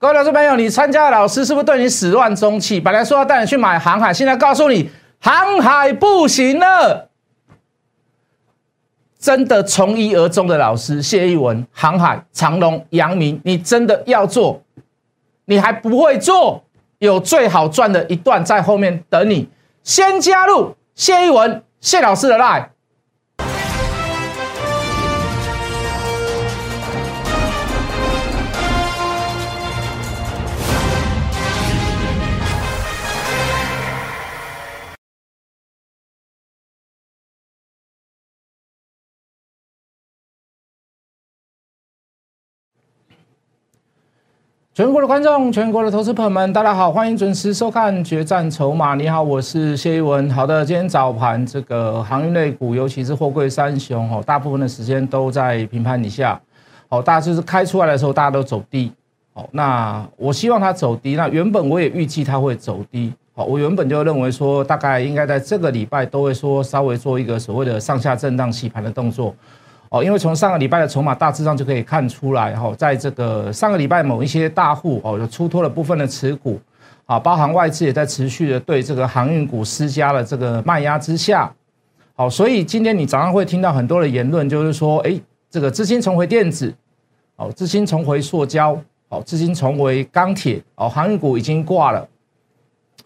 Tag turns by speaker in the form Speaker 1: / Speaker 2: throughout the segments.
Speaker 1: 各位老师朋友，你参加的老师是不是对你始乱终弃？本来说要带你去买航海，现在告诉你航海不行了。真的从一而终的老师谢一文，航海、长隆、阳明，你真的要做，你还不会做，有最好赚的一段在后面等你。先加入谢一文谢老师的 line。全国的观众，全国的投资朋友们，大家好，欢迎准时收看《决战筹码》。你好，我是谢一文。好的，今天早盘这个航运类股，尤其是货柜三雄哦，大部分的时间都在平盘以下。哦，大家就是开出来的时候，大家都走低。哦，那我希望它走低。那原本我也预计它会走低。好，我原本就认为说，大概应该在这个礼拜都会说稍微做一个所谓的上下震荡洗盘的动作。哦，因为从上个礼拜的筹码大致上就可以看出来，哈，在这个上个礼拜某一些大户哦，就出脱了部分的持股，啊，包含外资也在持续的对这个航运股施加了这个卖压之下，好，所以今天你早上会听到很多的言论，就是说，哎，这个资金重回电子，哦，资金重回塑胶，哦，资金重回钢铁，哦，航运股已经挂了，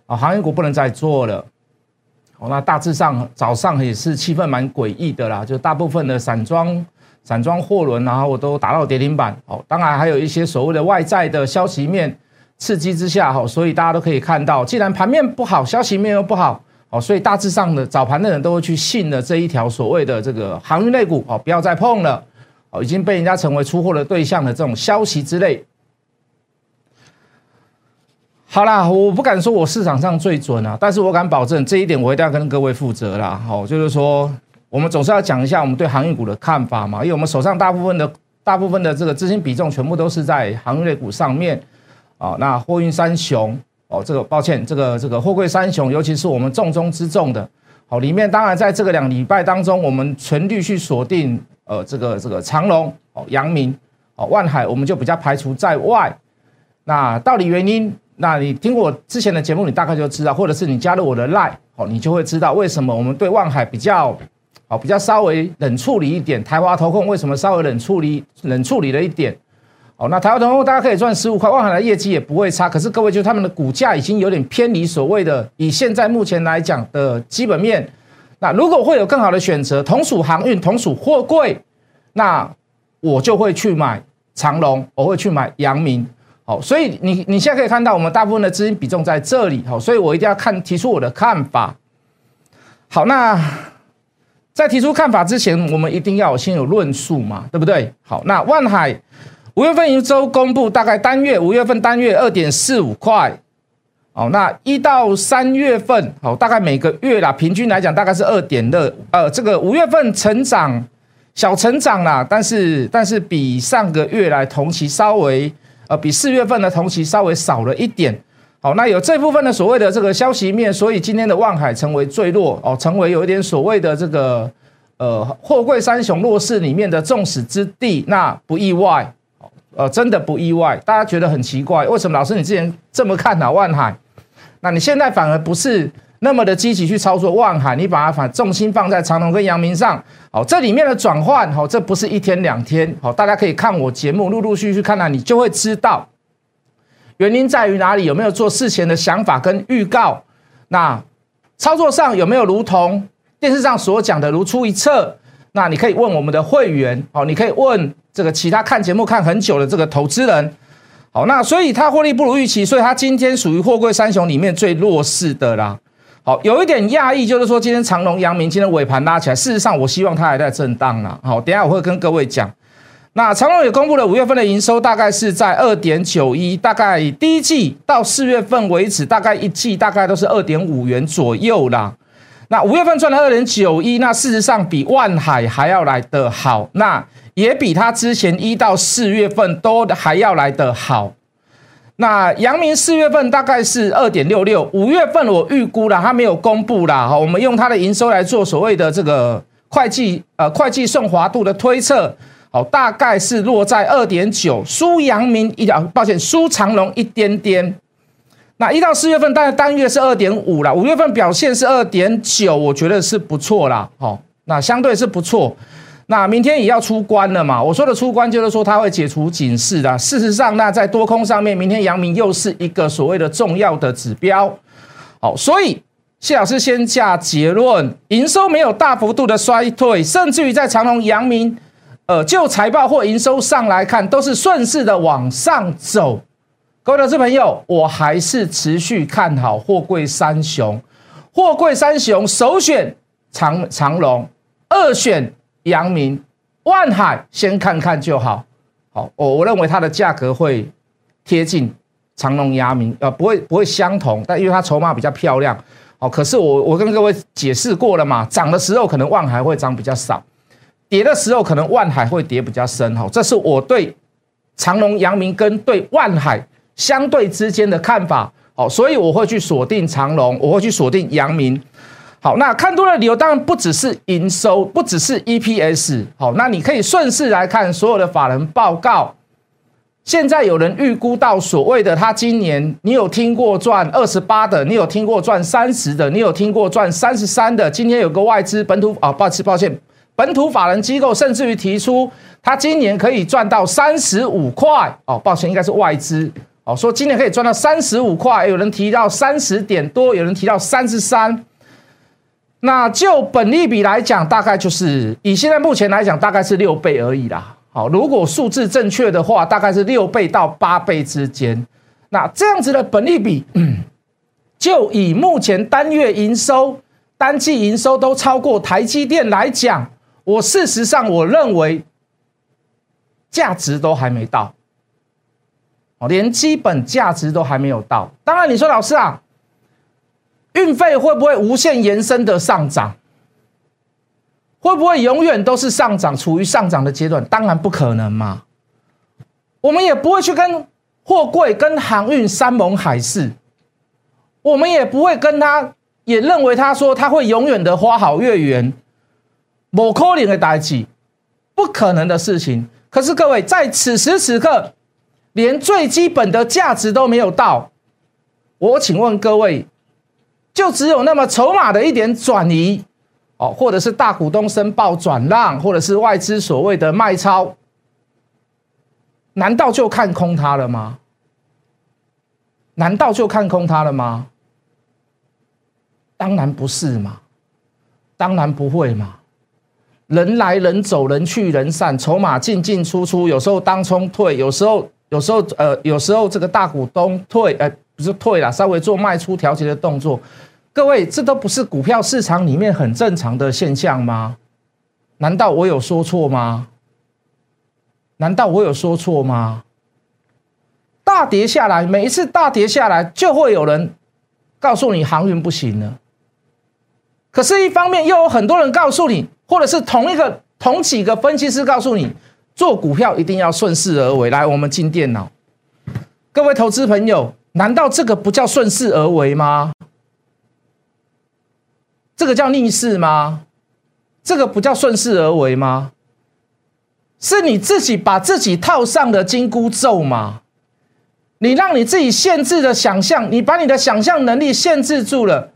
Speaker 1: 哦，航运股不能再做了。哦，那大致上早上也是气氛蛮诡异的啦，就大部分的散装散装货轮，然后我都达到跌停板。哦，当然还有一些所谓的外在的消息面刺激之下，哈，所以大家都可以看到，既然盘面不好，消息面又不好，哦，所以大致上的早盘的人都会去信了这一条所谓的这个航运类股，哦，不要再碰了，哦，已经被人家成为出货的对象的这种消息之类。好啦，我不敢说我市场上最准啊，但是我敢保证这一点，我一定要跟各位负责啦。好，就是说，我们总是要讲一下我们对航运股的看法嘛，因为我们手上大部分的大部分的这个资金比重全部都是在航运类股上面啊。那货运三雄哦，这个抱歉，这个这个货柜三雄，尤其是我们重中之重的，好，里面当然在这个两礼拜当中，我们全力去锁定呃这个这个长隆哦、阳明哦、万海，我们就比较排除在外。那到底原因？那你听我之前的节目，你大概就知道，或者是你加入我的 Line，哦，你就会知道为什么我们对万海比较，哦，比较稍微冷处理一点。台华投控为什么稍微冷处理冷处理了一点？哦，那台华投控大家可以赚十五块，万海的业绩也不会差。可是各位，就他们的股价已经有点偏离所谓的以现在目前来讲的基本面。那如果会有更好的选择，同属航运，同属货柜，那我就会去买长隆，我会去买阳明。好，所以你你现在可以看到，我们大部分的资金比重在这里。好，所以我一定要看提出我的看法。好，那在提出看法之前，我们一定要先有论述嘛，对不对？好，那万海五月份一周公布，大概单月五月份单月二点四五块。哦，那一到三月份，好，大概每个月啦，平均来讲大概是二点二。呃，这个五月份成长小成长啦，但是但是比上个月来同期稍微。呃，比四月份的同期稍微少了一点，好，那有这部分的所谓的这个消息面，所以今天的万海成为最弱哦，成为有一点所谓的这个呃货柜三雄弱势里面的众矢之的，那不意外，呃，真的不意外。大家觉得很奇怪，为什么老师你之前这么看好万海，那你现在反而不是？那么的积极去操作万海，你把它反重心放在长隆跟阳明上，好，这里面的转换，好，这不是一天两天，好，大家可以看我节目，陆陆续续看到，你就会知道原因在于哪里，有没有做事前的想法跟预告，那操作上有没有如同电视上所讲的如出一辙？那你可以问我们的会员，好，你可以问这个其他看节目看很久的这个投资人，好，那所以他获利不如预期，所以他今天属于货柜三雄里面最弱势的啦。好，有一点讶异，就是说今天长隆、阳明今天尾盘拉起来，事实上我希望它还在震荡呢。好，等下我会跟各位讲。那长隆也公布了五月份的营收，大概是在二点九一，大概第一季到四月份为止，大概一季大概都是二点五元左右啦。那五月份赚了二点九一，那事实上比万海还要来得好，那也比它之前一到四月份都还要来得好。那阳明四月份大概是二点六六，五月份我预估了，它没有公布啦。哈，我们用它的营收来做所谓的这个会计呃会计顺滑度的推测，好，大概是落在二点九，输阳明一点，抱歉，输长隆一点点。那一到四月份，大概单月是二点五了，五月份表现是二点九，我觉得是不错啦。好，那相对是不错。那明天也要出关了嘛？我说的出关就是说它会解除警示的。事实上，那在多空上面，明天阳明又是一个所谓的重要的指标。好，所以谢老师先下结论：营收没有大幅度的衰退，甚至于在长隆、阳明，呃，就财报或营收上来看，都是顺势的往上走。各位投资朋友，我还是持续看好货柜三雄。货柜三雄首选长长隆，二选。阳明、万海，先看看就好。好，我我认为它的价格会贴近长隆、阳明，呃，不会不会相同，但因为它筹码比较漂亮。好，可是我我跟各位解释过了嘛，涨的时候可能万海会涨比较少，跌的时候可能万海会跌比较深。好，这是我对长隆、阳明跟对万海相对之间的看法。好，所以我会去锁定长隆，我会去锁定阳明。好，那看多的理由当然不只是营收，不只是 EPS。好，那你可以顺势来看所有的法人报告。现在有人预估到所谓的他今年，你有听过赚二十八的，你有听过赚三十的，你有听过赚三十三的。今天有个外资本土啊，抱歉抱歉，本土法人机构甚至于提出，他今年可以赚到三十五块。哦，抱歉，应该是外资。哦，说今年可以赚到三十五块。有人提到三十点多，有人提到三十三。那就本利比来讲，大概就是以现在目前来讲，大概是六倍而已啦。好，如果数字正确的话，大概是六倍到八倍之间。那这样子的本利比，就以目前单月营收、单季营收都超过台积电来讲，我事实上我认为价值都还没到，哦，连基本价值都还没有到。当然，你说老师啊。运费会不会无限延伸的上涨？会不会永远都是上涨，处于上涨的阶段？当然不可能嘛。我们也不会去跟货柜、跟航运山盟海誓，我们也不会跟他，也认为他说他会永远的花好月圆。某可能的代际，不可能的事情。可是各位，在此时此刻，连最基本的价值都没有到，我请问各位。就只有那么筹码的一点转移，哦，或者是大股东申报转让，或者是外资所谓的卖超，难道就看空它了吗？难道就看空它了吗？当然不是嘛，当然不会嘛。人来人走，人去人散，筹码进进出出，有时候当冲退，有时候有时候呃，有时候这个大股东退，呃。不是退了，稍微做卖出调节的动作。各位，这都不是股票市场里面很正常的现象吗？难道我有说错吗？难道我有说错吗？大跌下来，每一次大跌下来，就会有人告诉你航运不行了。可是，一方面又有很多人告诉你，或者是同一个同几个分析师告诉你，做股票一定要顺势而为。来，我们进电脑，各位投资朋友。难道这个不叫顺势而为吗？这个叫逆势吗？这个不叫顺势而为吗？是你自己把自己套上的金箍咒吗？你让你自己限制的想象，你把你的想象能力限制住了，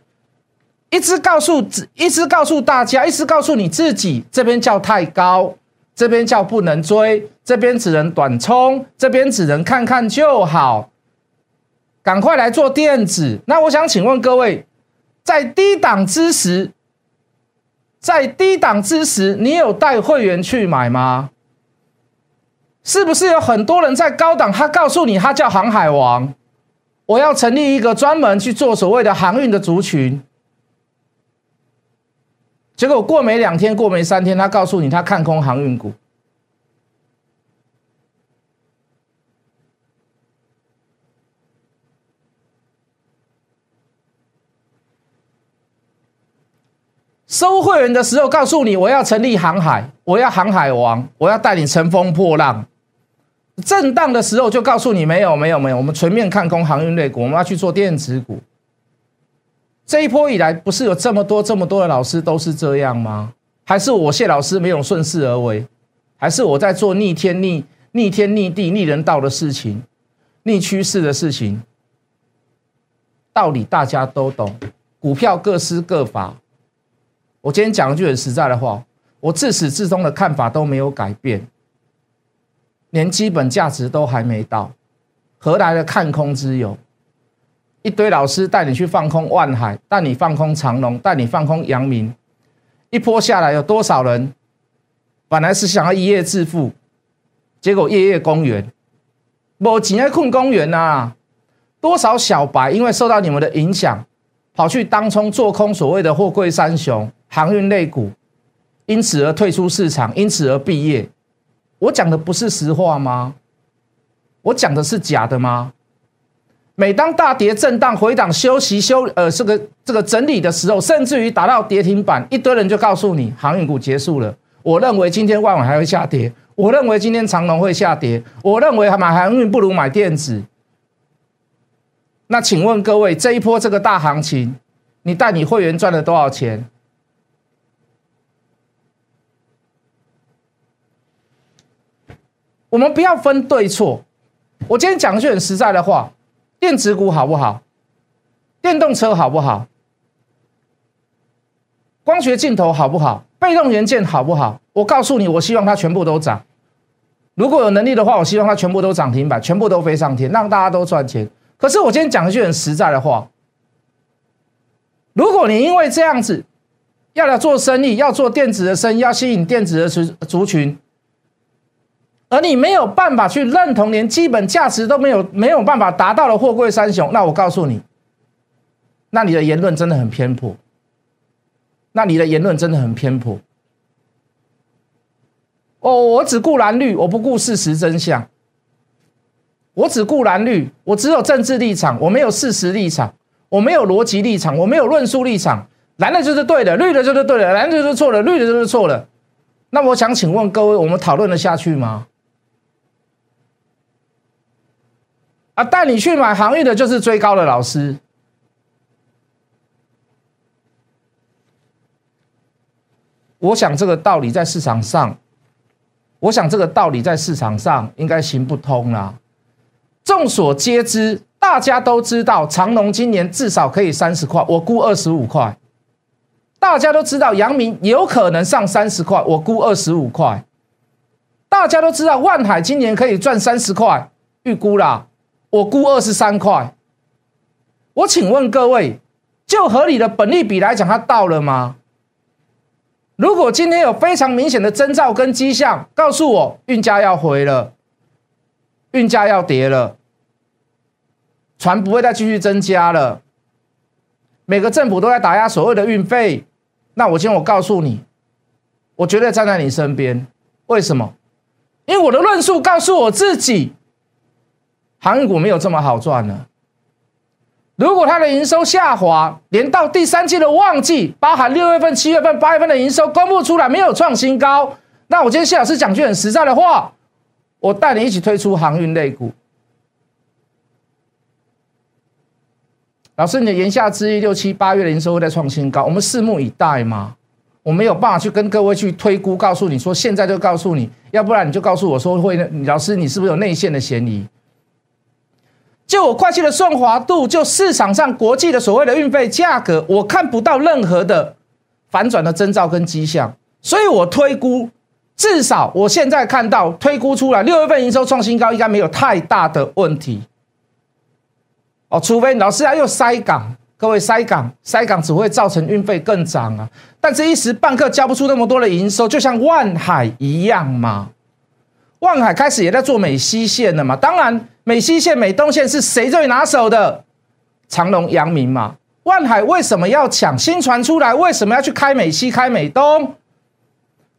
Speaker 1: 一直告诉一直告诉大家，一直告诉你自己，这边叫太高，这边叫不能追，这边只能短冲，这边只能看看就好。赶快来做电子。那我想请问各位，在低档之时，在低档之时，你有带会员去买吗？是不是有很多人在高档？他告诉你，他叫航海王，我要成立一个专门去做所谓的航运的族群。结果过没两天，过没三天，他告诉你，他看空航运股。收会员的时候，告诉你我要成立航海，我要航海王，我要带你乘风破浪。震荡的时候就告诉你没有没有没有，我们全面看空航运类股，我们要去做电子股。这一波以来，不是有这么多这么多的老师都是这样吗？还是我谢老师没有顺势而为？还是我在做逆天逆逆天逆地逆人道的事情，逆趋势的事情？道理大家都懂，股票各施各法。我今天讲一句很实在的话，我自始至终的看法都没有改变，连基本价值都还没到，何来的看空之有？一堆老师带你去放空万海，带你放空长隆，带你放空阳明，一波下来有多少人？本来是想要一夜致富，结果夜夜公园，无钱爱困公园呐！多少小白因为受到你们的影响，跑去当冲做空所谓的货柜三雄、航运类股，因此而退出市场，因此而毕业。我讲的不是实话吗？我讲的是假的吗？每当大跌、震荡、回档、休息、休呃这个这个整理的时候，甚至于达到跌停板，一堆人就告诉你航运股结束了。我认为今天万晚还会下跌，我认为今天长隆会下跌，我认为买航运不如买电子。那请问各位，这一波这个大行情，你带你会员赚了多少钱？我们不要分对错，我今天讲一句很实在的话：电子股好不好？电动车好不好？光学镜头好不好？被动元件好不好？我告诉你，我希望它全部都涨。如果有能力的话，我希望它全部都涨停板，全部都飞上天，让大家都赚钱。可是我今天讲一句很实在的话：如果你因为这样子要来做生意，要做电子的生意，要吸引电子的族族群，而你没有办法去认同，连基本价值都没有，没有办法达到的货柜三雄，那我告诉你，那你的言论真的很偏颇。那你的言论真的很偏颇。哦，我只顾蓝绿，我不顾事实真相。我只顾蓝绿，我只有政治立场，我没有事实立场，我没有逻辑立场，我没有论述立场。蓝的就是对的，绿的就是对的，蓝的就是错的，绿的就是错的。那我想请问各位，我们讨论的下去吗？啊，带你去买航运的就是追高的老师。我想这个道理在市场上，我想这个道理在市场上应该行不通啦。众所皆知，大家都知道长隆今年至少可以三十块，我估二十五块。大家都知道阳明有可能上三十块，我估二十五块。大家都知道万海今年可以赚三十块，预估啦，我估二十三块。我请问各位，就合理的本利比来讲，它到了吗？如果今天有非常明显的征兆跟迹象，告诉我运价要回了，运价要跌了，船不会再继续增加了，每个政府都在打压所谓的运费，那我今天我告诉你，我绝对站在你身边。为什么？因为我的论述告诉我自己，航运股没有这么好赚呢。如果它的营收下滑，连到第三季的旺季，包含六月份、七月份、八月份的营收公布出来没有创新高，那我今天谢老师讲句很实在的话，我带你一起推出航运类股。老师，你的言下之意，六七八月的营收会再创新高，我们拭目以待吗？我没有办法去跟各位去推估，告诉你说现在就告诉你，要不然你就告诉我说会，老师你是不是有内线的嫌疑？就我会计的顺滑度，就市场上国际的所谓的运费价格，我看不到任何的反转的征兆跟迹象，所以我推估，至少我现在看到推估出来，六月份营收创新高，应该没有太大的问题。哦，除非老师要又塞港，各位塞港，塞港只会造成运费更涨啊，但是一时半刻交不出那么多的营收，就像万海一样嘛。万海开始也在做美西线了嘛？当然，美西线、美东线是谁最拿手的？长隆、阳明嘛。万海为什么要抢？新船出来，为什么要去开美西、开美东？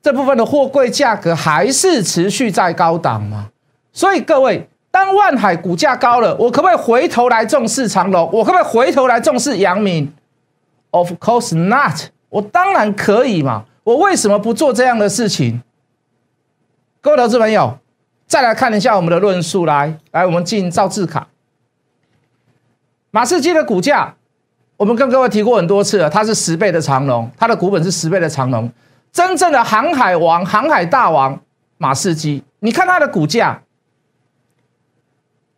Speaker 1: 这部分的货柜价格还是持续在高档嘛？所以各位，当万海股价高了，我可不可以回头来重视长隆？我可不可以回头来重视阳明？Of course not，我当然可以嘛。我为什么不做这样的事情？各位投资朋友，再来看一下我们的论述。来，来，我们进造字卡。马士基的股价，我们跟各位提过很多次了，它是十倍的长龙，它的股本是十倍的长龙。真正的航海王、航海大王，马士基，你看它的股价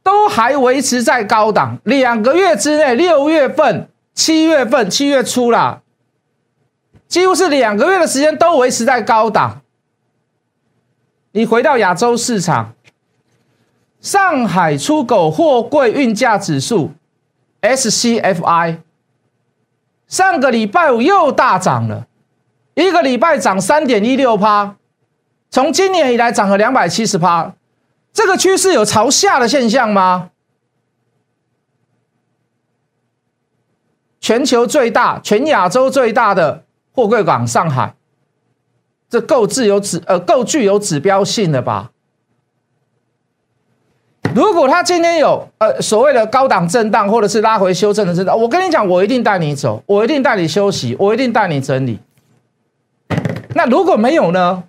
Speaker 1: 都还维持在高档，两个月之内，六月份、七月份、七月初啦，几乎是两个月的时间都维持在高档。你回到亚洲市场，上海出口货柜运价指数 SCFI，上个礼拜五又大涨了，一个礼拜涨三点一六趴。从今年以来涨了两百七十趴，这个趋势有朝下的现象吗？全球最大、全亚洲最大的货柜港上海，这够具有指呃够具有指标性的吧？如果他今天有呃所谓的高档震荡，或者是拉回修正的震荡，我跟你讲，我一定带你走，我一定带你休息，我一定带你整理。那如果没有呢？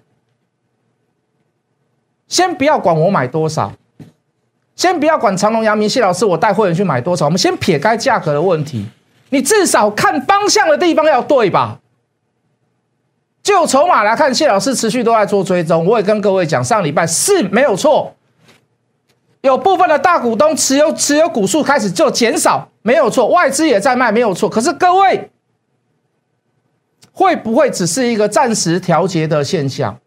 Speaker 1: 先不要管我买多少，先不要管长隆、阳明、谢老师，我带会员去买多少。我们先撇开价格的问题，你至少看方向的地方要对吧？就筹码来看，谢老师持续都在做追踪。我也跟各位讲，上礼拜是没有错，有部分的大股东持有持有股数开始就减少，没有错，外资也在卖，没有错。可是各位会不会只是一个暂时调节的现象？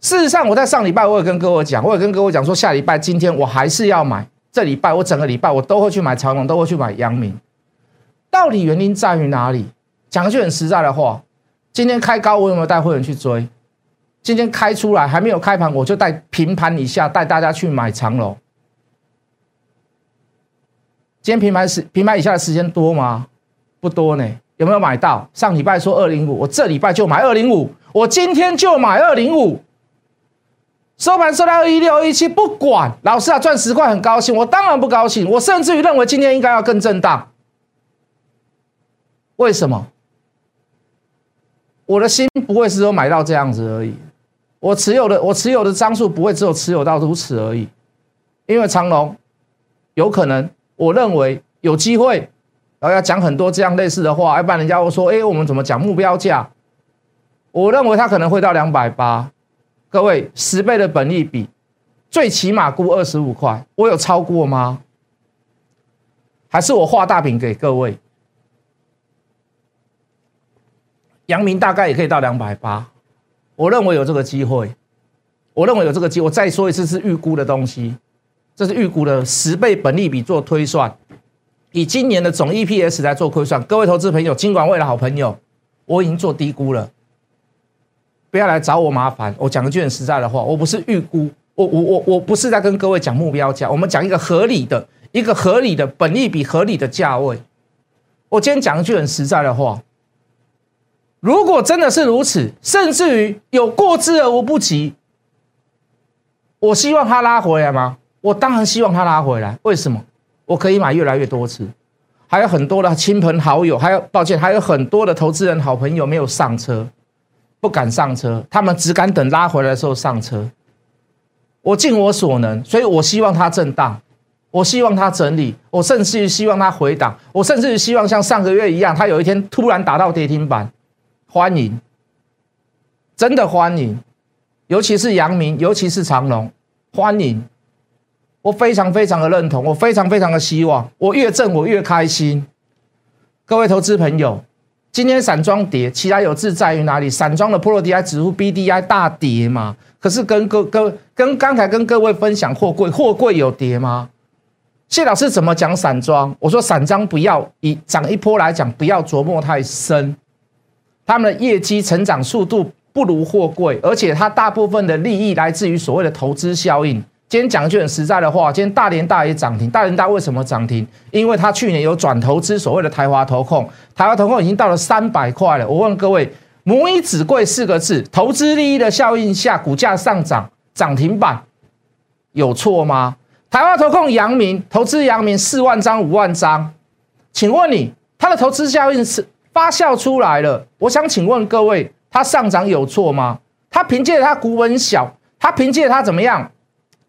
Speaker 1: 事实上，我在上礼拜我也跟各位讲，我也跟各位讲说，下礼拜今天我还是要买。这礼拜我整个礼拜我都会去买长隆，都会去买阳明。到底原因在于哪里？讲句很实在的话，今天开高，我有没有带会员去追？今天开出来还没有开盘，我就带平盘以下带大家去买长隆。今天平盘时平盘以下的时间多吗？不多呢。有没有买到？上礼拜说二零五，我这礼拜就买二零五，我今天就买二零五。收盘收到二一六二一七，不管老师啊赚十块很高兴，我当然不高兴，我甚至于认为今天应该要更震荡。为什么？我的心不会是说买到这样子而已，我持有的我持有的张数不会只有持有到如此而已，因为长隆有可能，我认为有机会，然后要讲很多这样类似的话，要不然人家会说，哎，我们怎么讲目标价？我认为它可能会到两百八。各位，十倍的本利比，最起码估二十五块，我有超过吗？还是我画大饼给各位？阳明大概也可以到两百八，我认为有这个机会，我认为有这个机会。我再说一次，是预估的东西，这是预估的十倍本利比做推算，以今年的总 EPS 来做推算。各位投资朋友，尽管为了好朋友，我已经做低估了。不要来找我麻烦。我讲一句很实在的话，我不是预估，我我我我不是在跟各位讲目标价，我们讲一个合理的、一个合理的本利比合理的价位。我今天讲一句很实在的话，如果真的是如此，甚至于有过之而无不及，我希望它拉回来吗？我当然希望它拉回来。为什么？我可以买越来越多次，还有很多的亲朋好友，还有抱歉，还有很多的投资人好朋友没有上车。不敢上车，他们只敢等拉回来的时候上车。我尽我所能，所以我希望它震荡，我希望它整理，我甚至于希望它回档，我甚至于希望像上个月一样，它有一天突然打到跌停板。欢迎，真的欢迎，尤其是阳明，尤其是长隆，欢迎。我非常非常的认同，我非常非常的希望，我越挣我越开心。各位投资朋友。今天散装跌，其他有志在于哪里？散装的 Pro DI 指数 BDI 大跌嘛？可是跟各各跟刚才跟各位分享货柜，货柜有跌吗？谢老师怎么讲散装？我说散装不要以涨一波来讲，不要琢磨太深。他们的业绩成长速度不如货柜，而且它大部分的利益来自于所谓的投资效应。今天讲一句很实在的话，今天大连大也涨停。大连大为什么涨停？因为它去年有转投资所谓的台华投控，台华投控已经到了三百块了。我问各位，母以子贵四个字，投资利益的效应下，股价上涨涨停板有错吗？台华投控阳明投资阳明四万张五万张，请问你它的投资效应是发酵出来了？我想请问各位，它上涨有错吗？它凭借它股本小，它凭借它怎么样？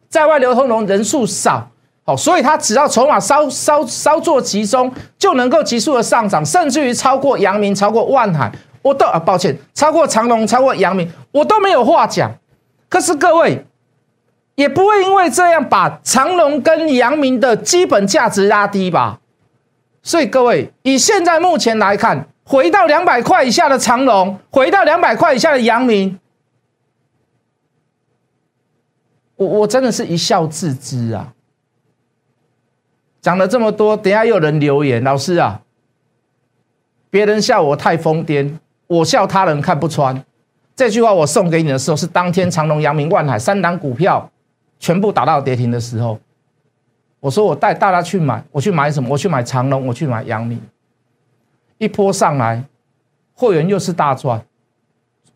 Speaker 1: 在外流通融人数少，好，所以它只要筹码稍稍稍作集中，就能够急速的上涨，甚至于超过阳明，超过万海，我都啊，抱歉，超过长隆，超过阳明，我都没有话讲。可是各位，也不会因为这样把长隆跟阳明的基本价值拉低吧。所以各位，以现在目前来看，回到两百块以下的长隆，回到两百块以下的阳明，我我真的是一笑置之啊。讲了这么多，等下又有人留言，老师啊，别人笑我太疯癫，我笑他人看不穿。这句话我送给你的时候，是当天长隆、阳明、万海三档股票全部打到跌停的时候。我说我带大家去买，我去买什么？我去买长隆，我去买阳明。一波上来，会员又是大赚，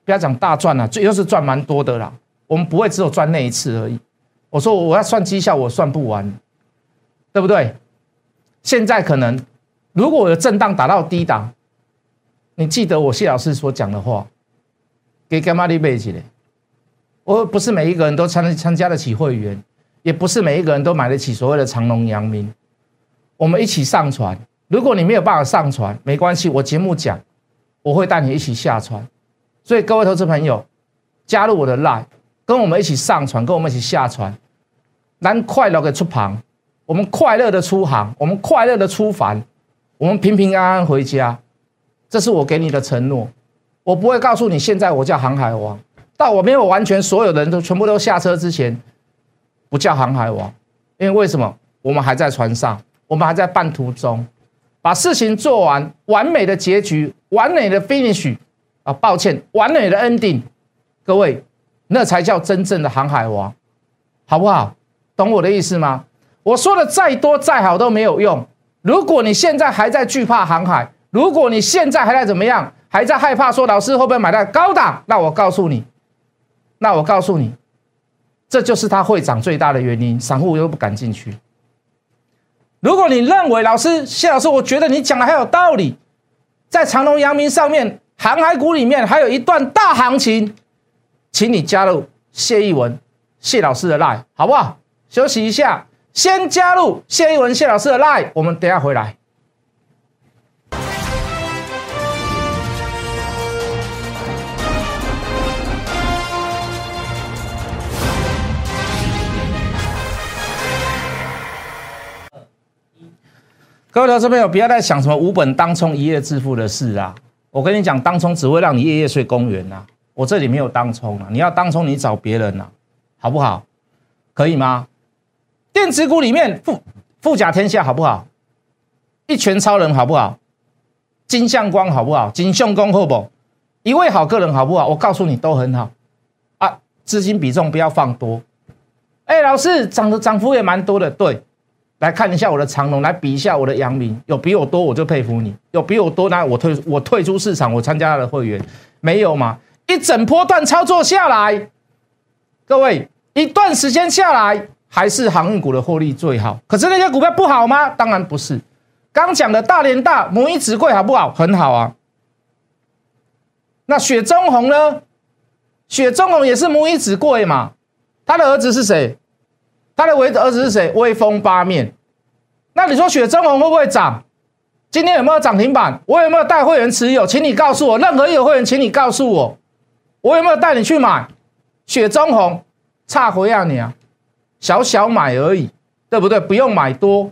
Speaker 1: 不要讲大赚了，最又是赚蛮多的啦。我们不会只有赚那一次而已。我说我要算绩效，我算不完，对不对？现在可能如果有震荡打到低档，你记得我谢老师所讲的话。给干嘛的背起来？我不是每一个人都参参加得起会员，也不是每一个人都买得起所谓的长隆、阳明。我们一起上船，如果你没有办法上船，没关系，我节目讲，我会带你一起下船。所以各位投资朋友，加入我的 line，跟我们一起上船，跟我们一起下船，咱快乐的出航，我们快乐的出航，我们快乐的出帆，我们平平安安回家，这是我给你的承诺。我不会告诉你，现在我叫航海王，到我没有完全所有的人都全部都下车之前，不叫航海王，因为为什么？我们还在船上，我们还在半途中，把事情做完，完美的结局，完美的 finish 啊，抱歉，完美的 ending，各位，那才叫真正的航海王，好不好？懂我的意思吗？我说的再多再好都没有用，如果你现在还在惧怕航海，如果你现在还在怎么样？还在害怕说老师会不会买到高档？那我告诉你，那我告诉你，这就是它会涨最大的原因。散户又不敢进去。如果你认为老师谢老师，我觉得你讲的很有道理，在长隆、阳明上面，航海股里面还有一段大行情，请你加入谢逸文谢老师的 line 好不好？休息一下，先加入谢逸文谢老师的 line，我们等下回来。各位投资朋友，不要再想什么五本当冲一夜致富的事啊！我跟你讲，当冲只会让你夜夜睡公园呐。我这里没有当冲啊，你要当冲，你找别人呐，好不好？可以吗？电子股里面富富甲天下好不好？一拳超人好不好？金相光好不好？金相公好不？一位好个人好不好？我告诉你都很好啊，资金比重不要放多。哎，老师涨的涨幅也蛮多的，对。来看一下我的长龙，来比一下我的阳明，有比我多我就佩服你，有比我多那我退我退出市场，我参加他的会员，没有嘛？一整波段操作下来，各位一段时间下来，还是航运股的获利最好。可是那些股票不好吗？当然不是。刚讲的大连大母以子贵好不好？很好啊。那雪中红呢？雪中红也是母以子贵嘛？他的儿子是谁？他的唯儿子是谁？威风八面。那你说雪中红会不会涨？今天有没有涨停板？我有没有带会员持有？请你告诉我，任何一个会员，请你告诉我，我有没有带你去买雪中红？差回啊你啊，小小买而已，对不对？不用买多，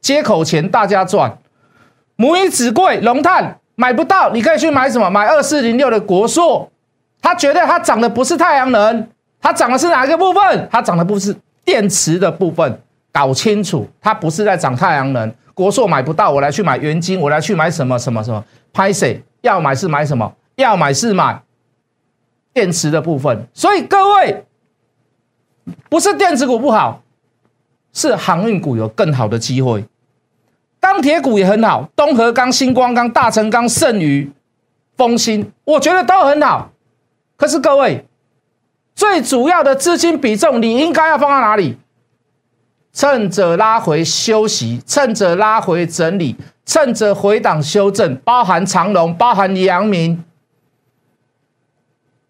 Speaker 1: 接口钱大家赚。母以子贵，龙炭买不到，你可以去买什么？买二四零六的国硕，它绝对它涨的不是太阳能，它涨的是哪一个部分？它涨的不是。电池的部分搞清楚，它不是在涨太阳能。国硕买不到，我来去买元晶，我来去买什么什么什么？拍谁要买是买什么？要买是买电池的部分。所以各位，不是电子股不好，是航运股有更好的机会。钢铁股也很好，东河钢、星光钢、大成钢、盛宇、丰兴，我觉得都很好。可是各位。最主要的资金比重，你应该要放在哪里？趁着拉回休息，趁着拉回整理，趁着回档修正，包含长隆，包含阳明。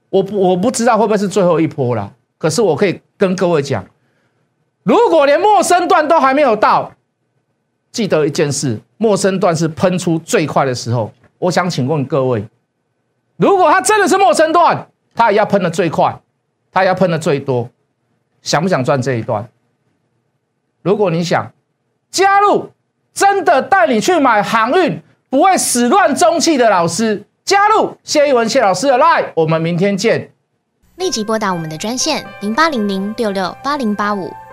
Speaker 1: 我不我不知道会不会是最后一波了，可是我可以跟各位讲，如果连陌生段都还没有到，记得一件事：陌生段是喷出最快的时候。我想请问各位，如果它真的是陌生段，它也要喷的最快。它要喷的最多，想不想赚这一段？如果你想加入，真的带你去买航运，不会始乱终弃的老师，加入谢一文谢老师的 line，我们明天见。
Speaker 2: 立即拨打我们的专线零八零零六六八零八五